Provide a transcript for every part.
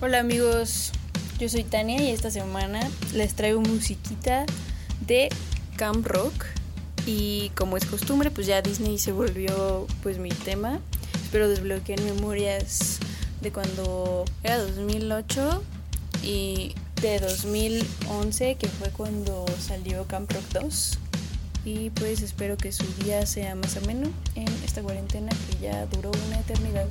Hola amigos, yo soy Tania y esta semana les traigo musiquita de Camp Rock y como es costumbre pues ya Disney se volvió pues mi tema. Espero desbloqueen memorias de cuando era 2008 y de 2011 que fue cuando salió Camp Rock 2 y pues espero que su día sea más ameno en esta cuarentena que ya duró una eternidad.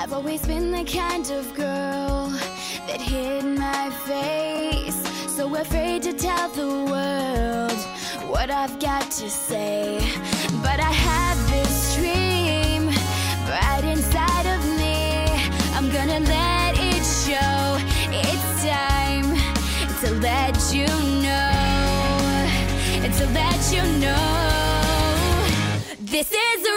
I've always been the kind of girl that hid my face, so afraid to tell the world what I've got to say. But I have this dream right inside of me. I'm gonna let it show. It's time to let you know, to let you know this is.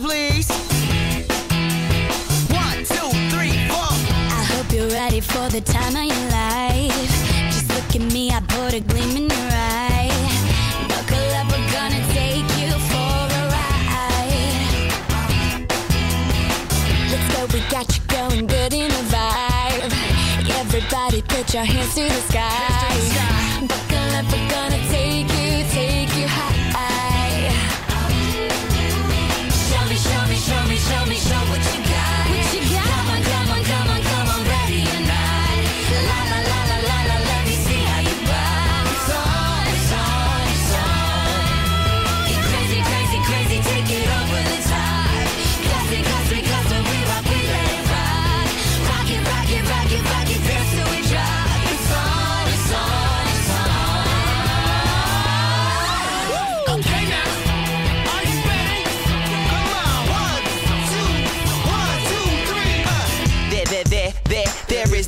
Please. One, two, three, four. I hope you're ready for the time of your life. Just look at me, I put a gleam in your eye. Buckle up, we're gonna take you for a ride. Let's go, we got you going good in a vibe. Everybody, put your hands to the sky.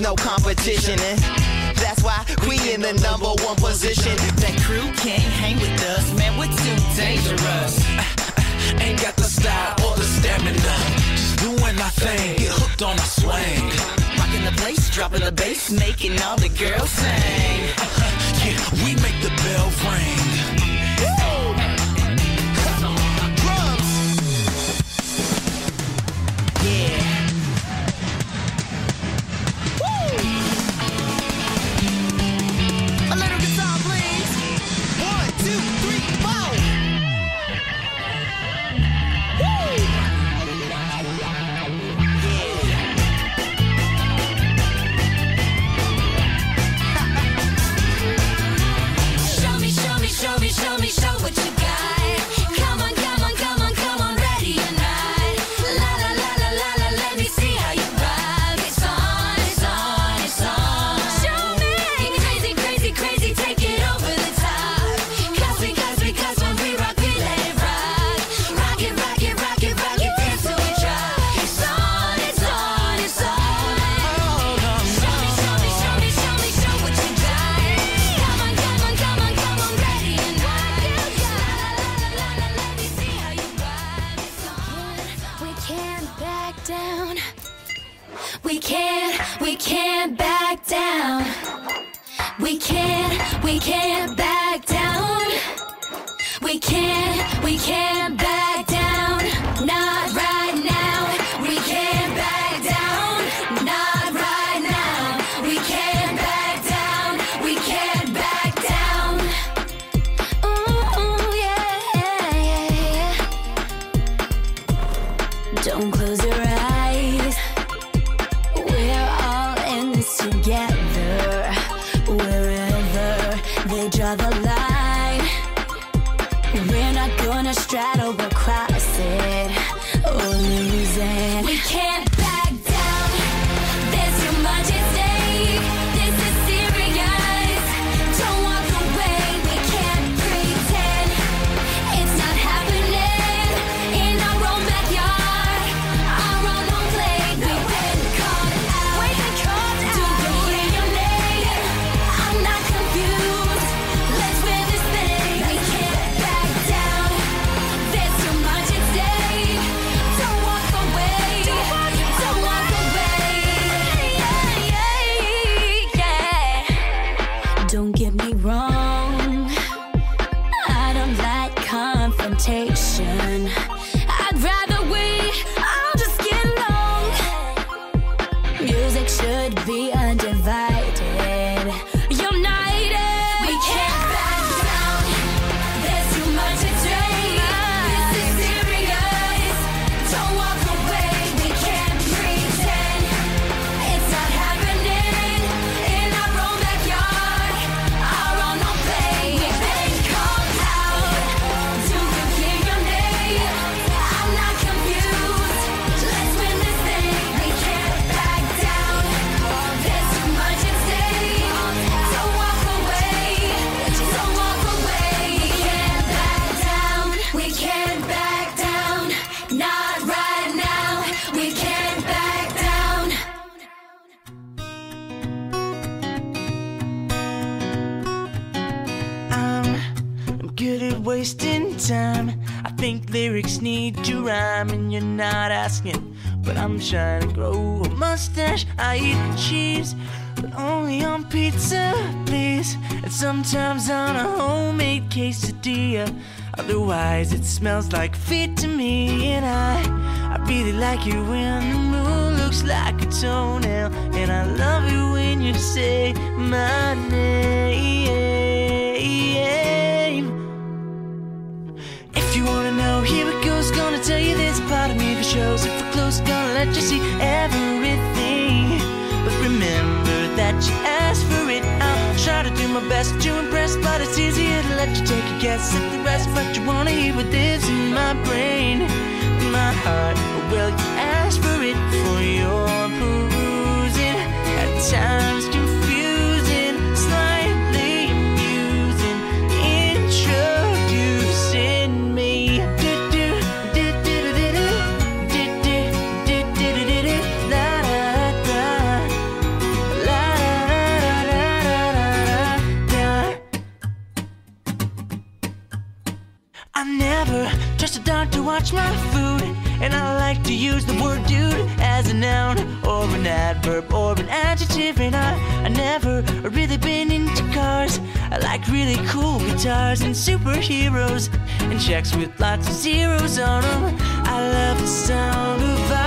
no competition. And that's why we in the number one position. That crew can't hang with us, man, we're too dangerous. Ain't got the style or the stamina. Just doing my thing, get hooked on our swing. Rocking the place, dropping the bass, making all the girls sing. Yeah, we make the bell ring. Woo! back down. We can't, we can't back down. We can't, we can't wasting time. I think lyrics need to rhyme, and you're not asking. But I'm trying to grow a mustache. I eat cheese, but only on pizza, please. And sometimes on a homemade quesadilla. Otherwise, it smells like feet to me. And I, I really like you when the moon looks like a toenail. And I love you when you say my name. Guess at the rest. But you wanna hear what lives in my brain, in my heart. Well, never really been into cars. I like really cool guitars and superheroes and checks with lots of zeros on them. I love the sound of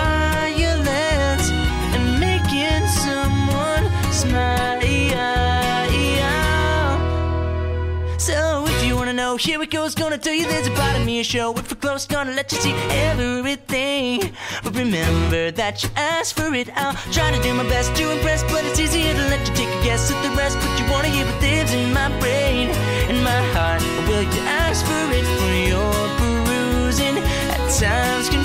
know, here it goes. Gonna tell you there's a part of me a show. If we're close, gonna let you see everything. But remember that you asked for it. I'll try to do my best to impress, but it's easier to let you take a guess at the rest. But you wanna hear what lives in my brain, in my heart. Will you ask for it for your perusing? At times